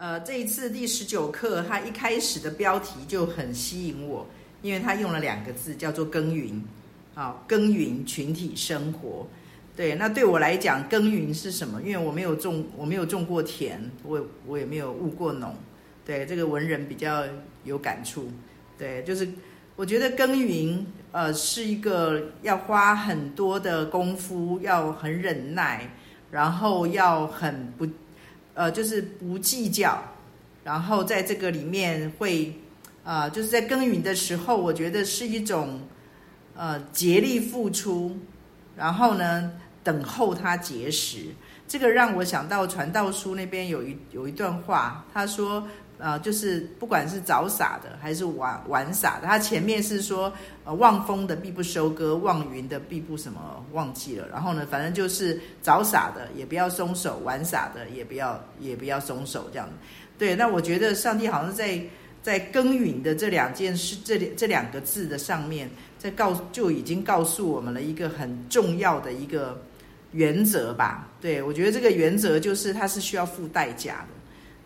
呃，这一次第十九课，它一开始的标题就很吸引我，因为它用了两个字，叫做耕耘，啊，耕耘群体生活。对，那对我来讲，耕耘是什么？因为我没有种，我没有种过田，我我也没有务过农。对，这个文人比较有感触。对，就是我觉得耕耘，呃，是一个要花很多的功夫，要很忍耐，然后要很不。呃，就是不计较，然后在这个里面会，啊、呃，就是在耕耘的时候，我觉得是一种，呃，竭力付出，然后呢，等候它结实。这个让我想到传道书那边有一有一段话，他说。啊、呃，就是不管是早傻的还是玩玩傻的，他前面是说，呃，望风的必不收割，望云的必不什么忘记了。然后呢，反正就是早傻的也不要松手，玩傻的也不要也不要松手，这样。对，那我觉得上帝好像在在耕耘的这两件事，这这两个字的上面，在告就已经告诉我们了一个很重要的一个原则吧。对，我觉得这个原则就是它是需要付代价的。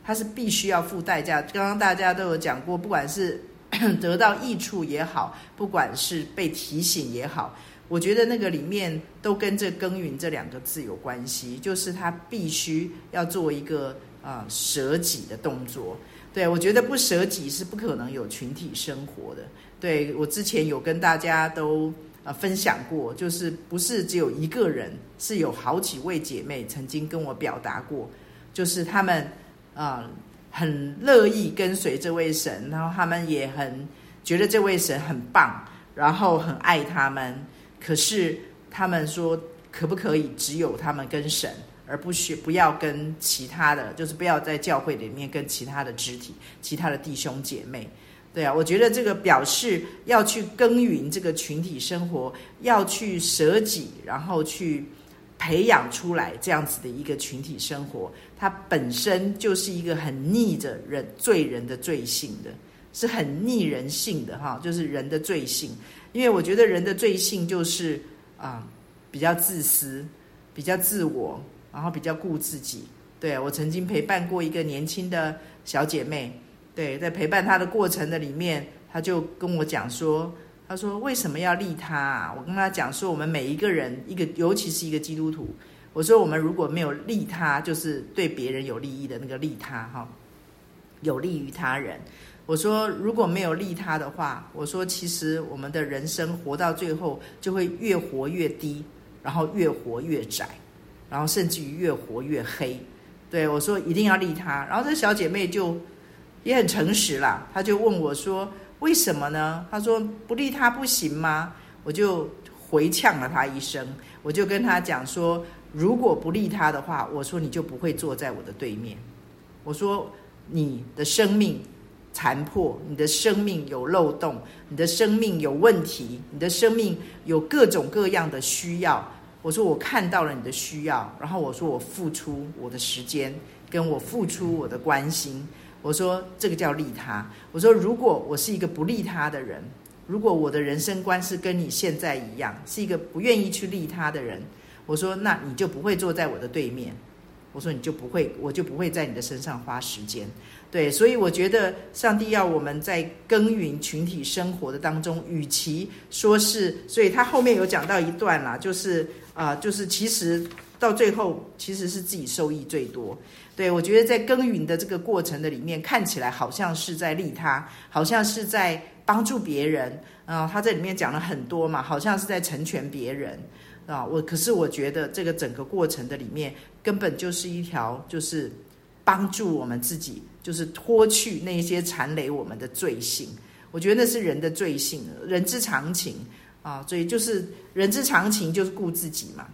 他是必须要付代价。刚刚大家都有讲过，不管是 得到益处也好，不管是被提醒也好，我觉得那个里面都跟这“耕耘”这两个字有关系，就是他必须要做一个啊舍己的动作。对，我觉得不舍己是不可能有群体生活的。对，我之前有跟大家都啊分享过，就是不是只有一个人，是有好几位姐妹曾经跟我表达过，就是他们。啊，很乐意跟随这位神，然后他们也很觉得这位神很棒，然后很爱他们。可是他们说，可不可以只有他们跟神，而不需不要跟其他的，就是不要在教会里面跟其他的肢体、其他的弟兄姐妹。对啊，我觉得这个表示要去耕耘这个群体生活，要去舍己，然后去。培养出来这样子的一个群体生活，它本身就是一个很逆着人罪人的罪性的，是很逆人性的哈，就是人的罪性。因为我觉得人的罪性就是啊，比较自私，比较自我，然后比较顾自己。对，我曾经陪伴过一个年轻的小姐妹，对，在陪伴她的过程的里面，她就跟我讲说。他说：“为什么要利他啊？”我跟他讲说：“我们每一个人，一个尤其是一个基督徒，我说我们如果没有利他，就是对别人有利益的那个利他哈，有利于他人。我说如果没有利他的话，我说其实我们的人生活到最后就会越活越低，然后越活越窄，然后甚至于越活越黑。对，我说一定要利他。然后这小姐妹就也很诚实啦，她就问我说。”为什么呢？他说不利他不行吗？我就回呛了他一声，我就跟他讲说，如果不利他的话，我说你就不会坐在我的对面。我说你的生命残破，你的生命有漏洞，你的生命有问题，你的生命有各种各样的需要。我说我看到了你的需要，然后我说我付出我的时间，跟我付出我的关心。我说这个叫利他。我说如果我是一个不利他的人，如果我的人生观是跟你现在一样，是一个不愿意去利他的人，我说那你就不会坐在我的对面。我说你就不会，我就不会在你的身上花时间。对，所以我觉得上帝要我们在耕耘群体生活的当中，与其说是，所以他后面有讲到一段啦，就是啊、就是其实到最后其实是自己受益最多。对，我觉得在耕耘的这个过程的里面，看起来好像是在利他，好像是在帮助别人啊。他在里面讲了很多嘛，好像是在成全别人啊。我可是我觉得这个整个过程的里面，根本就是一条，就是帮助我们自己，就是脱去那些缠累我们的罪性。我觉得那是人的罪性，人之常情啊。所以就是人之常情，就是顾自己嘛，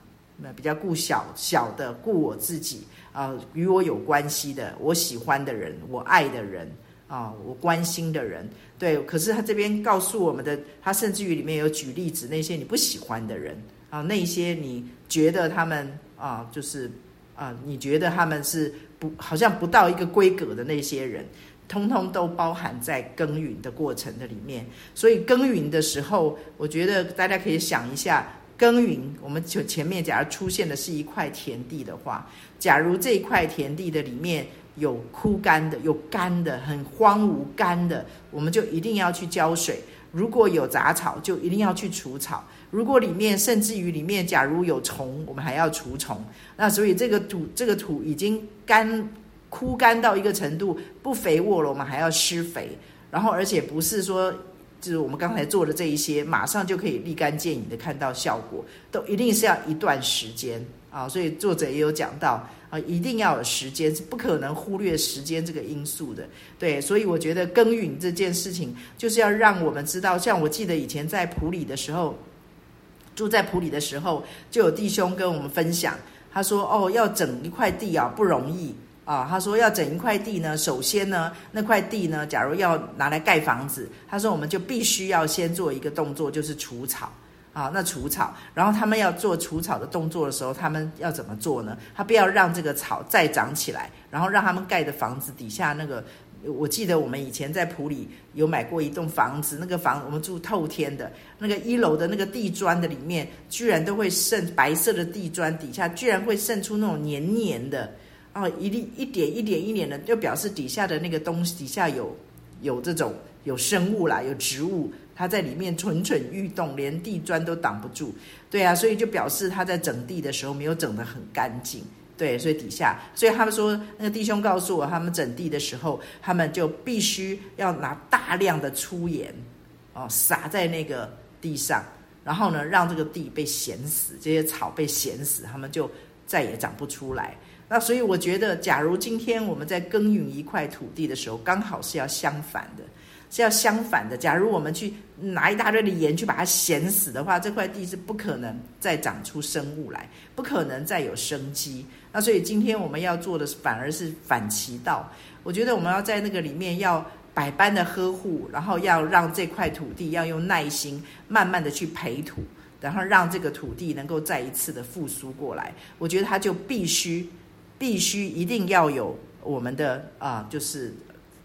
那比较顾小小的，顾我自己。啊，与我有关系的，我喜欢的人，我爱的人，啊，我关心的人，对。可是他这边告诉我们的，他甚至于里面有举例子，那些你不喜欢的人，啊，那些你觉得他们啊，就是啊，你觉得他们是不好像不到一个规格的那些人，通通都包含在耕耘的过程的里面。所以耕耘的时候，我觉得大家可以想一下。耕耘，我们就前面假如出现的是一块田地的话，假如这一块田地的里面有枯干的，有干的，很荒芜干的，我们就一定要去浇水。如果有杂草，就一定要去除草。如果里面甚至于里面假如有虫，我们还要除虫。那所以这个土这个土已经干枯干到一个程度，不肥沃了，我们还要施肥。然后而且不是说就是我们刚才做的这一些，马上就可以立竿见影的看到效果，都一定是要一段时间啊。所以作者也有讲到啊，一定要有时间，是不可能忽略时间这个因素的。对，所以我觉得耕耘这件事情，就是要让我们知道，像我记得以前在埔里的时候。住在埔里的时候，就有弟兄跟我们分享，他说：“哦，要整一块地啊，不容易啊。”他说：“要整一块地呢，首先呢，那块地呢，假如要拿来盖房子，他说我们就必须要先做一个动作，就是除草啊。那除草，然后他们要做除草的动作的时候，他们要怎么做呢？他不要让这个草再长起来，然后让他们盖的房子底下那个。”我记得我们以前在埔里有买过一栋房子，那个房我们住透天的，那个一楼的那个地砖的里面，居然都会渗白色的地砖底下，居然会渗出那种黏黏的，啊，一粒一点一点一点的，就表示底下的那个东西底下有有这种有生物啦，有植物，它在里面蠢蠢欲动，连地砖都挡不住，对啊，所以就表示他在整地的时候没有整得很干净。对，所以底下，所以他们说，那个弟兄告诉我，他们整地的时候，他们就必须要拿大量的粗盐，哦，撒在那个地上，然后呢，让这个地被咸死，这些草被咸死，他们就再也长不出来。那所以我觉得，假如今天我们在耕耘一块土地的时候，刚好是要相反的。是要相反的。假如我们去拿一大堆的盐去把它咸死的话，这块地是不可能再长出生物来，不可能再有生机。那所以今天我们要做的反而是反其道。我觉得我们要在那个里面要百般的呵护，然后要让这块土地要用耐心，慢慢的去培土，然后让这个土地能够再一次的复苏过来。我觉得它就必须必须一定要有我们的啊、就是。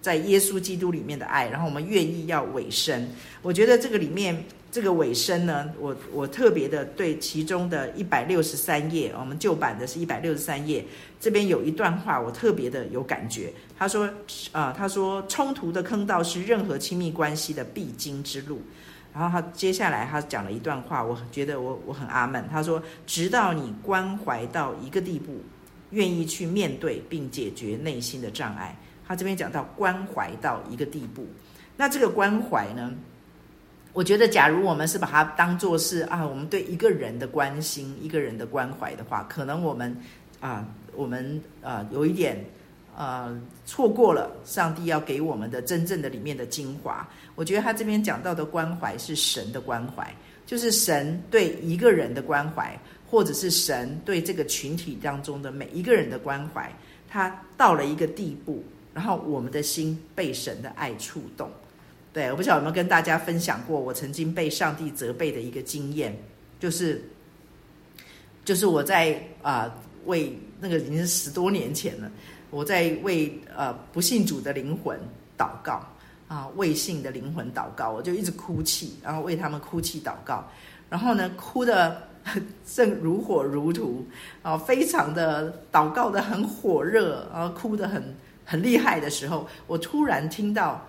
在耶稣基督里面的爱，然后我们愿意要委身。我觉得这个里面这个委身呢，我我特别的对其中的一百六十三页，我们旧版的是一百六十三页，这边有一段话我特别的有感觉。他说啊、他说冲突的坑道是任何亲密关系的必经之路。然后他接下来他讲了一段话，我觉得我我很阿门。他说，直到你关怀到一个地步，愿意去面对并解决内心的障碍。他这边讲到关怀到一个地步，那这个关怀呢，我觉得假如我们是把它当做是啊，我们对一个人的关心、一个人的关怀的话，可能我们啊，我们啊有一点呃错过了上帝要给我们的真正的里面的精华。我觉得他这边讲到的关怀是神的关怀，就是神对一个人的关怀，或者是神对这个群体当中的每一个人的关怀，他到了一个地步。然后我们的心被神的爱触动，对，我不晓得有没有跟大家分享过，我曾经被上帝责备的一个经验，就是，就是我在啊、为那个已经是十多年前了，我在为呃不信主的灵魂祷告啊，未信的灵魂祷告，我就一直哭泣，然后为他们哭泣祷告，然后呢哭的 正如火如荼啊，非常的祷告得很火热，然后哭得很。很厉害的时候，我突然听到，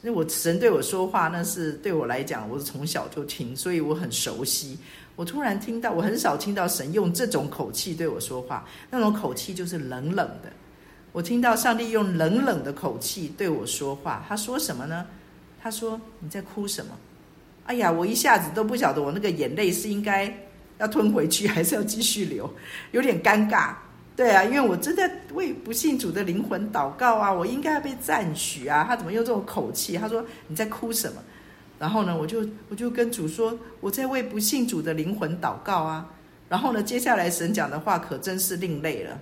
那我神对我说话，那是对我来讲，我是从小就听，所以我很熟悉。我突然听到，我很少听到神用这种口气对我说话，那种口气就是冷冷的。我听到上帝用冷冷的口气对我说话，他说什么呢？他说：“你在哭什么？”哎呀，我一下子都不晓得我那个眼泪是应该要吞回去，还是要继续流，有点尴尬。对啊，因为我真的为不信主的灵魂祷告啊，我应该要被赞许啊。他怎么用这种口气？他说，你在哭什么？然后呢，我就我就跟主说，我在为不信主的灵魂祷告啊。然后呢，接下来神讲的话可真是另类了。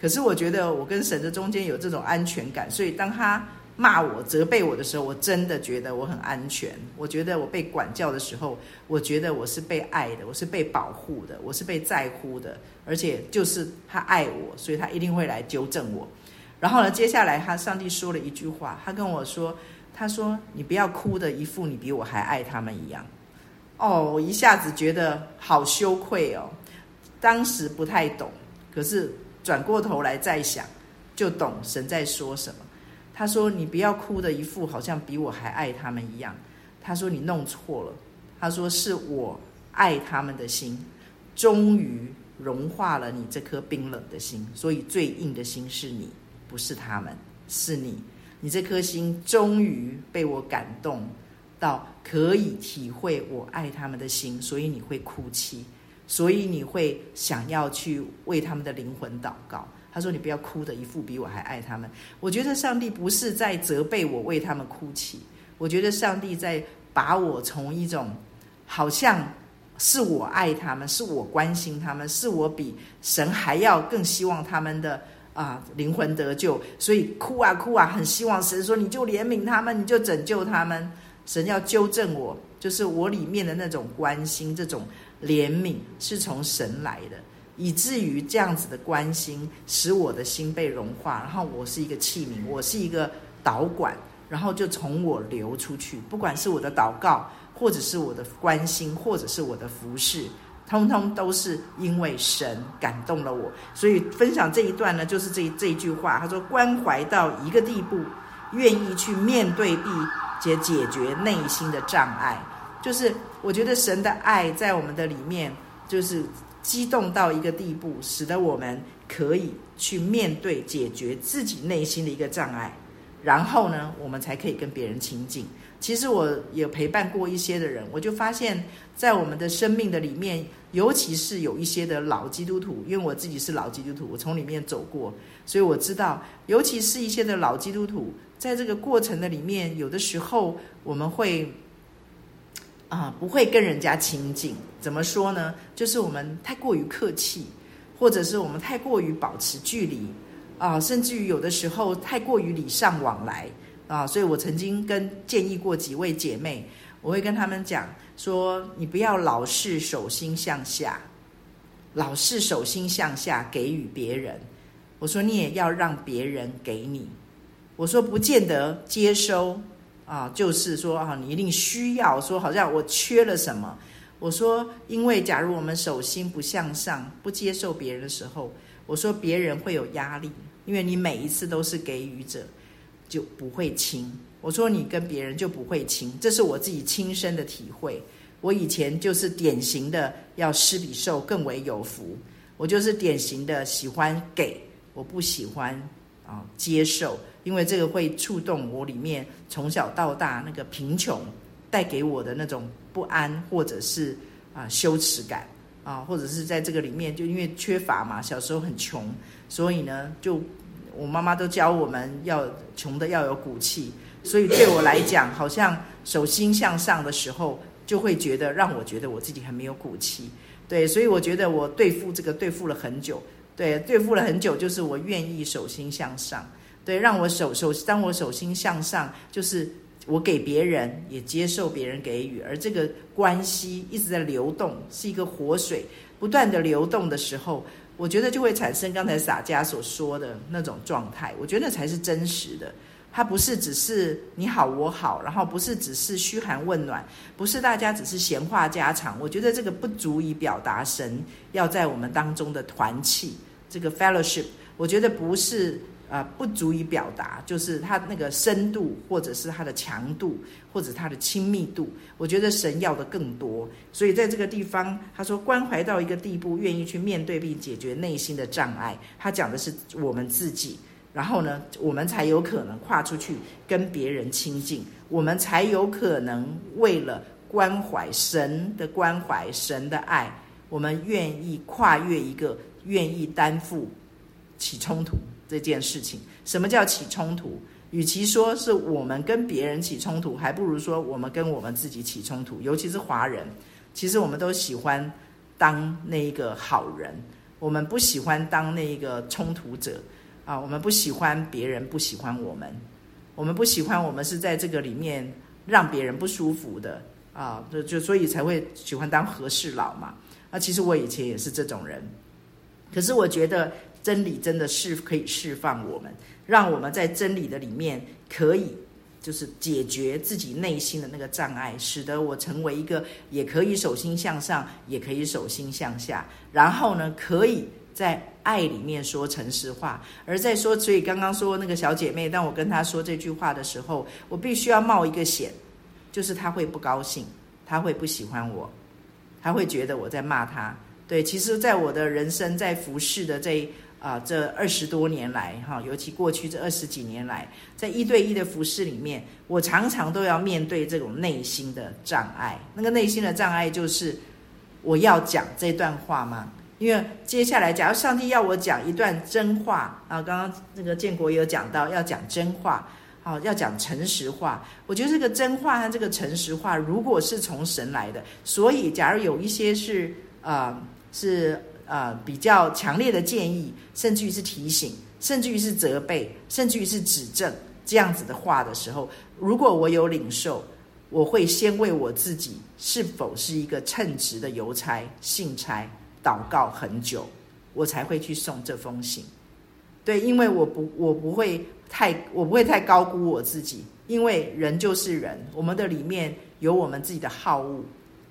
可是我觉得我跟神的中间有这种安全感，所以当他。骂我、责备我的时候，我真的觉得我很安全。我觉得我被管教的时候，我觉得我是被爱的，我是被保护的，我是被在乎的。而且就是他爱我，所以他一定会来纠正我。然后呢，接下来他上帝说了一句话，他跟我说：“他说你不要哭的一副你比我还爱他们一样。”哦，我一下子觉得好羞愧哦。当时不太懂，可是转过头来再想。就懂神在说什么。他说：“你不要哭的一副好像比我还爱他们一样。”他说：“你弄错了。”他说：“是我爱他们的心，终于融化了你这颗冰冷的心。所以最硬的心是你，不是他们，是你。你这颗心终于被我感动到可以体会我爱他们的心，所以你会哭泣，所以你会想要去为他们的灵魂祷告。”他说：“你不要哭的一副比我还爱他们。”我觉得上帝不是在责备我为他们哭泣，我觉得上帝在把我从一种好像是我爱他们，是我关心他们，是我比神还要更希望他们的啊灵魂得救，所以哭啊哭啊，很希望神说你就怜悯他们，你就拯救他们。神要纠正我，就是我里面的那种关心，这种怜悯是从神来的。以至于这样子的关心，使我的心被融化，然后我是一个器皿，我是一个导管，然后就从我流出去。不管是我的祷告，或者是我的关心，或者是我的服侍，通通都是因为神感动了我。所以分享这一段呢，就是这这一句话，他说：关怀到一个地步，愿意去面对并且解决内心的障碍。就是我觉得神的爱在我们的里面，就是。激动到一个地步，使得我们可以去面对、解决自己内心的一个障碍，然后呢，我们才可以跟别人亲近。其实我也陪伴过一些的人，我就发现，在我们的生命的里面，尤其是有一些的老基督徒，因为我自己是老基督徒，我从里面走过，所以我知道，尤其是一些的老基督徒，在这个过程的里面，有的时候我们会。啊，不会跟人家亲近，怎么说呢？就是我们太过于客气，或者是我们太过于保持距离啊，甚至于有的时候太过于礼尚往来啊。所以我曾经跟建议过几位姐妹，我会跟他们讲说：你不要老是手心向下，老是手心向下给予别人。我说你也要让别人给你。我说不见得接收。啊，就是说啊，你一定需要说，好像我缺了什么。我说，因为假如我们手心不向上，不接受别人的时候，我说别人会有压力，因为你每一次都是给予者，就不会亲。我说你跟别人就不会亲，这是我自己亲身的体会。我以前就是典型的要施比受更为有福，我就是典型的喜欢给，我不喜欢啊接受。因为这个会触动我里面从小到大那个贫穷带给我的那种不安，或者是啊羞耻感啊，或者是在这个里面就因为缺乏嘛，小时候很穷，所以呢，就我妈妈都教我们要穷的要有骨气，所以对我来讲，好像手心向上的时候，就会觉得让我觉得我自己很没有骨气，对，所以我觉得我对付这个对付了很久，对，对付了很久，就是我愿意手心向上。对，让我手手当我手心向上，就是我给别人也接受别人给予，而这个关系一直在流动，是一个活水不断的流动的时候，我觉得就会产生刚才洒家所说的那种状态。我觉得那才是真实的，它不是只是你好我好，然后不是只是嘘寒问暖，不是大家只是闲话家常。我觉得这个不足以表达神要在我们当中的团契，这个 fellowship，我觉得不是。啊，不足以表达，就是它那个深度，或者是它的强度，或者它的亲密度。我觉得神要的更多，所以在这个地方，他说关怀到一个地步，愿意去面对并解决内心的障碍。他讲的是我们自己，然后呢，我们才有可能跨出去跟别人亲近，我们才有可能为了关怀神的关怀，神的爱，我们愿意跨越一个，愿意担负起冲突。这件事情，什么叫起冲突？与其说是我们跟别人起冲突，还不如说我们跟我们自己起冲突。尤其是华人，其实我们都喜欢当那一个好人，我们不喜欢当那一个冲突者啊。我们不喜欢别人不喜欢我们，我们不喜欢我们是在这个里面让别人不舒服的啊。就就所以才会喜欢当和事佬嘛。啊，其实我以前也是这种人，可是我觉得。真理真的是可以释放我们，让我们在真理的里面可以就是解决自己内心的那个障碍，使得我成为一个也可以手心向上，也可以手心向下，然后呢，可以在爱里面说诚实话，而在说，所以刚刚说那个小姐妹，当我跟她说这句话的时候，我必须要冒一个险，就是她会不高兴，她会不喜欢我，她会觉得我在骂她。对，其实，在我的人生在服侍的这啊、这二十多年来，哈，尤其过去这二十几年来，在一对一的服侍里面，我常常都要面对这种内心的障碍。那个内心的障碍就是，我要讲这段话吗？因为接下来，假如上帝要我讲一段真话啊，刚刚那个建国也有讲到要讲真话，好，要讲诚实话。我觉得这个真话和这个诚实话，如果是从神来的，所以假如有一些是啊、呃、是、呃、比较强烈的建议，甚至于是提醒，甚至于是责备，甚至于是指正这样子的话的时候，如果我有领受，我会先为我自己是否是一个称职的邮差、信差。祷告很久，我才会去送这封信。对，因为我不，我不会太，我不会太高估我自己。因为人就是人，我们的里面有我们自己的好恶，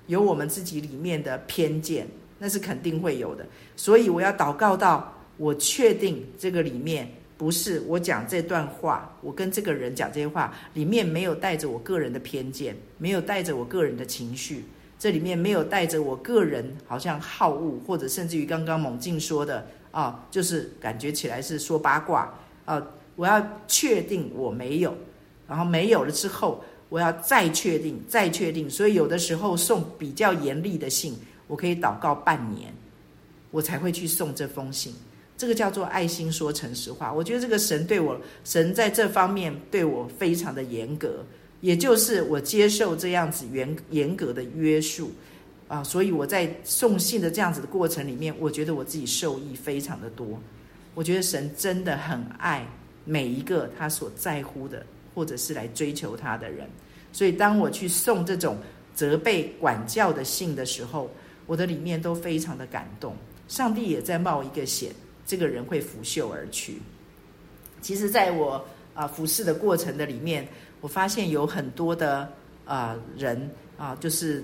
有我们自己里面的偏见，那是肯定会有的。所以我要祷告到我确定这个里面不是我讲这段话，我跟这个人讲这些话里面没有带着我个人的偏见，没有带着我个人的情绪。这里面没有带着我个人好像好恶，或者甚至于刚刚猛进说的啊，就是感觉起来是说八卦啊。我要确定我没有，然后没有了之后，我要再确定，再确定。所以有的时候送比较严厉的信，我可以祷告半年，我才会去送这封信。这个叫做爱心说诚实话。我觉得这个神对我，神在这方面对我非常的严格。也就是我接受这样子严严格的约束啊，所以我在送信的这样子的过程里面，我觉得我自己受益非常的多。我觉得神真的很爱每一个他所在乎的，或者是来追求他的人。所以当我去送这种责备管教的信的时候，我的里面都非常的感动。上帝也在冒一个险，这个人会拂袖而去。其实，在我啊服侍的过程的里面。我发现有很多的啊、人啊，就是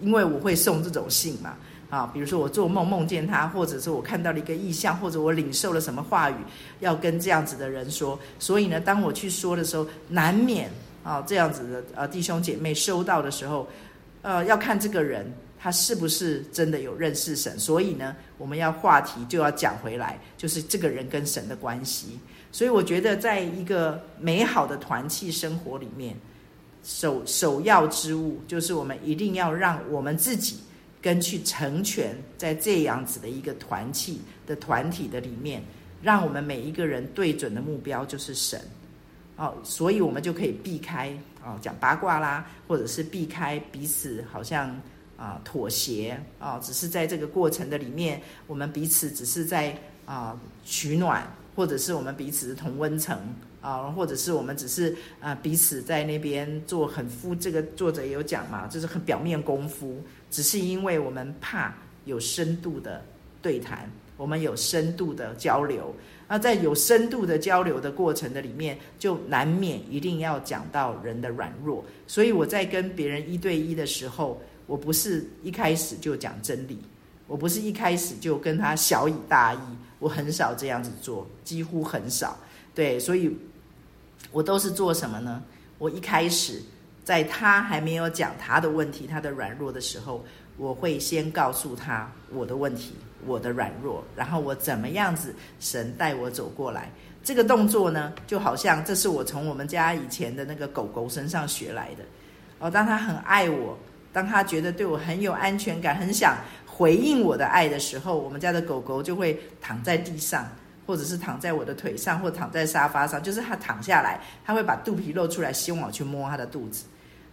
因为我会送这种信嘛啊，比如说我做梦梦见他，或者是我看到了一个意象，或者我领受了什么话语，要跟这样子的人说。所以呢，当我去说的时候，难免啊这样子的呃弟兄姐妹收到的时候，呃要看这个人他是不是真的有认识神。所以呢，我们要话题就要讲回来，就是这个人跟神的关系。所以我觉得，在一个美好的团契生活里面，首首要之务就是我们一定要让我们自己跟去成全在这样子的一个团契的团体的里面，让我们每一个人对准的目标就是神。哦，所以我们就可以避开哦讲八卦啦，或者是避开彼此好像啊妥协啊，只是在这个过程的里面，我们彼此只是在啊取暖。或者是我们彼此的同温层啊，或者是我们只是啊彼此在那边做很敷，这个作者也有讲嘛，就是很表面功夫，只是因为我们怕有深度的对谈，我们有深度的交流，那在有深度的交流的过程的里面，就难免一定要讲到人的软弱，所以我在跟别人一对一的时候，我不是一开始就讲真理，我不是一开始就跟他小以大义。我很少这样子做，几乎很少。对，所以，我都是做什么呢？我一开始在他还没有讲他的问题、他的软弱的时候，我会先告诉他我的问题、我的软弱，然后我怎么样子，神带我走过来。这个动作呢，就好像这是我从我们家以前的那个狗狗身上学来的。哦，当他很爱我，当他觉得对我很有安全感，很想。回应我的爱的时候，我们家的狗狗就会躺在地上，或者是躺在我的腿上，或躺在沙发上。就是它躺下来，它会把肚皮露出来，希望我去摸它的肚子。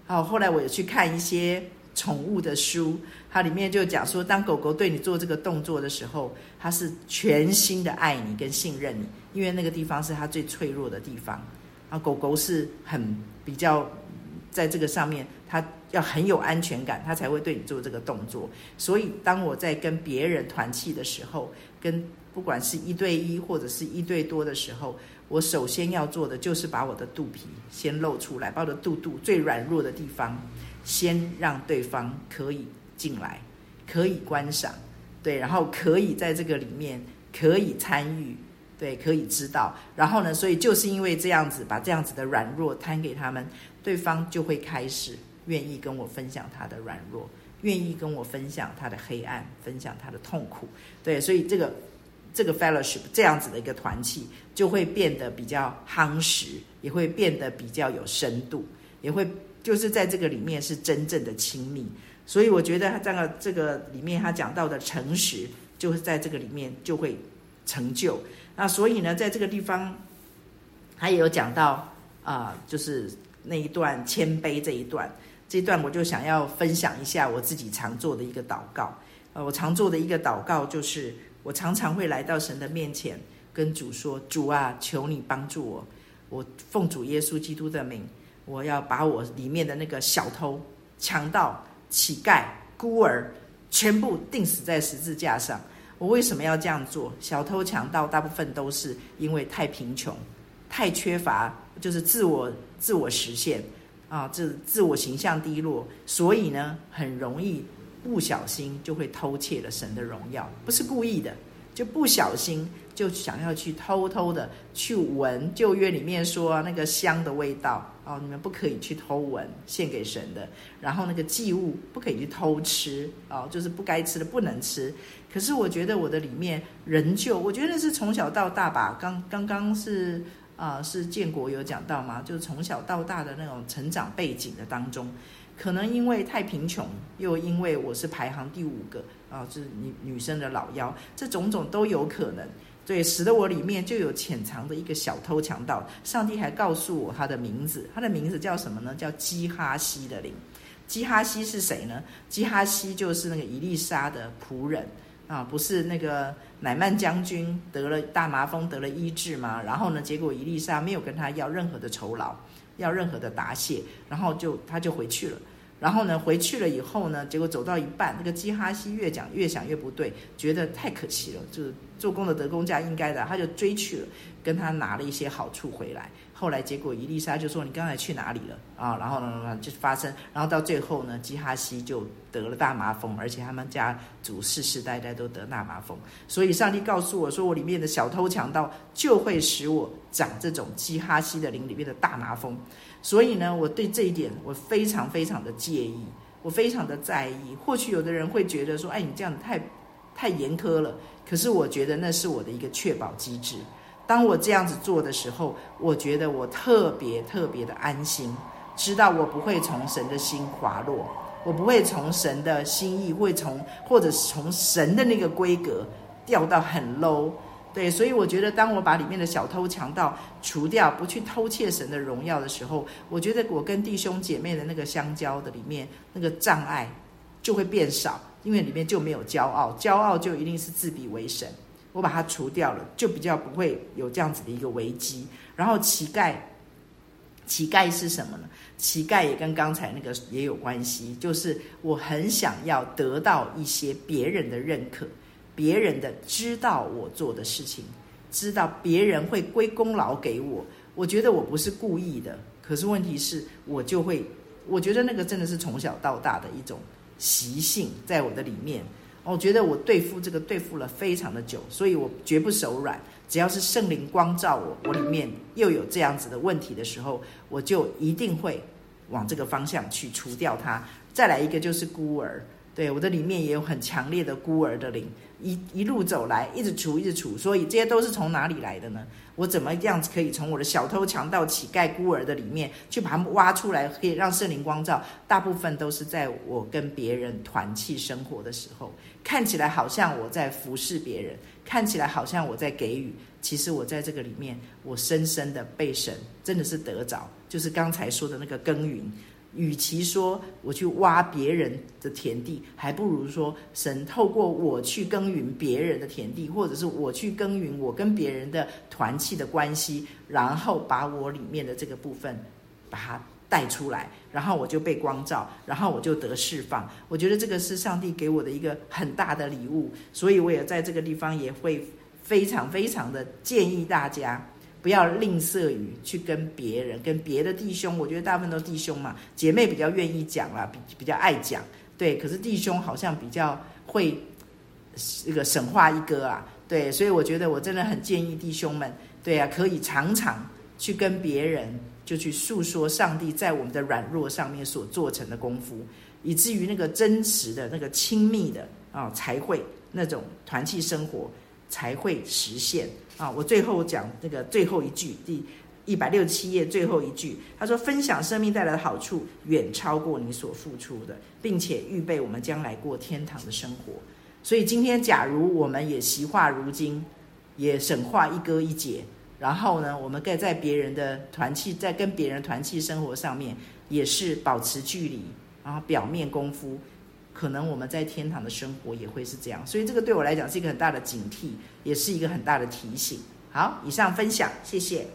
好，后来我有去看一些宠物的书，它里面就讲说，当狗狗对你做这个动作的时候，它是全心的爱你跟信任你，因为那个地方是它最脆弱的地方。啊，狗狗是很比较在这个上面，他。要很有安全感，他才会对你做这个动作。所以，当我在跟别人团契的时候，跟不管是一对一或者是一对多的时候，我首先要做的就是把我的肚皮先露出来，把我的肚肚最软弱的地方，先让对方可以进来，可以观赏，对，然后可以在这个里面可以参与，对，可以知道。然后呢，所以就是因为这样子，把这样子的软弱摊给他们，对方就会开始愿意跟我分享他的软弱，愿意跟我分享他的黑暗，分享他的痛苦。对，所以这个这个 fellowship 这样子的一个团契，就会变得比较夯实，也会变得比较有深度，也会就是在这个里面是真正的亲密。所以我觉得他这个这个里面他讲到的诚实，就是在这个里面就会成就。那所以呢，在这个地方，他也有讲到啊、就是那一段谦卑这一段，这段我就想要分享一下我自己常做的一个祷告。呃，我常做的一个祷告就是，我常常会来到神的面前，跟主说：“主啊，求你帮助我，我奉主耶稣基督的名，我要把我里面的那个小偷、强盗。”乞丐、孤儿，全部钉死在十字架上。我为什么要这样做？小偷、强盗，大部分都是因为太贫穷、太缺乏，就是自我自我实现啊，自自我形象低落，所以呢，很容易不小心就会偷窃了神的荣耀，不是故意的，就不小心。就想要去偷偷的去闻旧约里面说那个香的味道哦，你们不可以去偷闻献给神的，然后那个祭物不可以去偷吃哦，就是不该吃的不能吃。可是我觉得我的里面仍旧，我觉得是从小到大吧。刚刚刚是啊、是建国有讲到吗？就是从小到大的那种成长背景的当中，可能因为太贫穷，又因为我是排行第五个啊、就是女女生的老幺，这种种都有可能。对，使得我里面就有潜藏的一个小偷强盗。上帝还告诉我他的名字，他的名字叫什么呢？叫基哈西的灵。基哈西是谁呢？基哈西就是那个伊丽莎的仆人啊，不是那个乃曼将军得了大麻风得了医治吗？然后呢，结果伊丽莎没有跟他要任何的酬劳，要任何的答谢，然后就他就回去了。然后呢，回去了以后呢，结果走到一半，那个基哈西越讲越想越不对，觉得太可惜了，就是。做工的得工价应该的，他就追去了，跟他拿了一些好处回来。后来结果伊丽莎就说：“你刚才去哪里了？”啊，然后呢，就发生，然后到最后呢，基哈西就得了大麻风，而且他们家族世世代代都得大麻风。所以上帝告诉我说，我里面的小偷强盗就会使我长这种基哈西的灵里面的大麻风。所以呢，我对这一点我非常非常的介意，我非常的在意。或许有的人会觉得说：“哎，你这样太太严苛了。”可是我觉得那是我的一个确保机制。当我这样子做的时候，我觉得我特别特别的安心，知道我不会从神的心滑落，我不会从神的心意，会从或者是从神的那个规格掉到很 low。对，所以我觉得当我把里面的小偷强盗除掉，不去偷窃神的荣耀的时候，我觉得我跟弟兄姐妹的那个相交的里面那个障碍就会变少。因为里面就没有骄傲，骄傲就一定是自比为神。我把它除掉了，就比较不会有这样子的一个危机。然后乞丐，乞丐是什么呢？乞丐也跟刚才那个也有关系，就是我很想要得到一些别人的认可，别人的知道我做的事情，知道别人会归功劳给我。我觉得我不是故意的，可是问题是，我就会，我觉得那个真的是从小到大的一种。习性在我的里面，我觉得我对付这个对付了非常的久，所以我绝不手软。只要是圣灵光照我，我里面又有这样子的问题的时候，我就一定会往这个方向去除掉它。再来一个就是孤儿，对，我的里面也有很强烈的孤儿的灵，一一路走来，一直除一直除，所以这些都是从哪里来的呢？我怎么样子可以从我的小偷、强盗、乞丐、孤儿的里面去把他们挖出来，可以让圣灵光照？大部分都是在我跟别人团契生活的时候，看起来好像我在服侍别人，看起来好像我在给予，其实我在这个里面，我深深的被神真的是得着，就是刚才说的那个耕耘。与其说我去挖别人的田地，还不如说神透过我去耕耘别人的田地，或者是我去耕耘我跟别人的团契的关系，然后把我里面的这个部分把它带出来，然后我就被光照，然后我就得释放。我觉得这个是上帝给我的一个很大的礼物，所以我也在这个地方也会非常非常的建议大家。不要吝啬于去跟别人、跟别的弟兄，我觉得大部分都弟兄嘛，姐妹比较愿意讲啦，比比较爱讲，对。可是弟兄好像比较会这个神话一哥啊，对，所以我觉得我真的很建议弟兄们，对啊，可以常常去跟别人就去诉说上帝在我们的软弱上面所做成的功夫，以至于那个真实的那个亲密的啊，才会那种团契生活才会实现啊。我最后讲那个最后一句，第。一百六十七页最后一句，他说：“分享生命带来的好处远超过你所付出的，并且预备我们将来过天堂的生活。”所以今天，假如我们也习话如今，也省话一哥一姐，然后呢，我们该在别人的团契，在跟别人团契生活上面，也是保持距离，然后表面功夫，可能我们在天堂的生活也会是这样。所以这个对我来讲是一个很大的警惕，也是一个很大的提醒。好，以上分享，谢谢。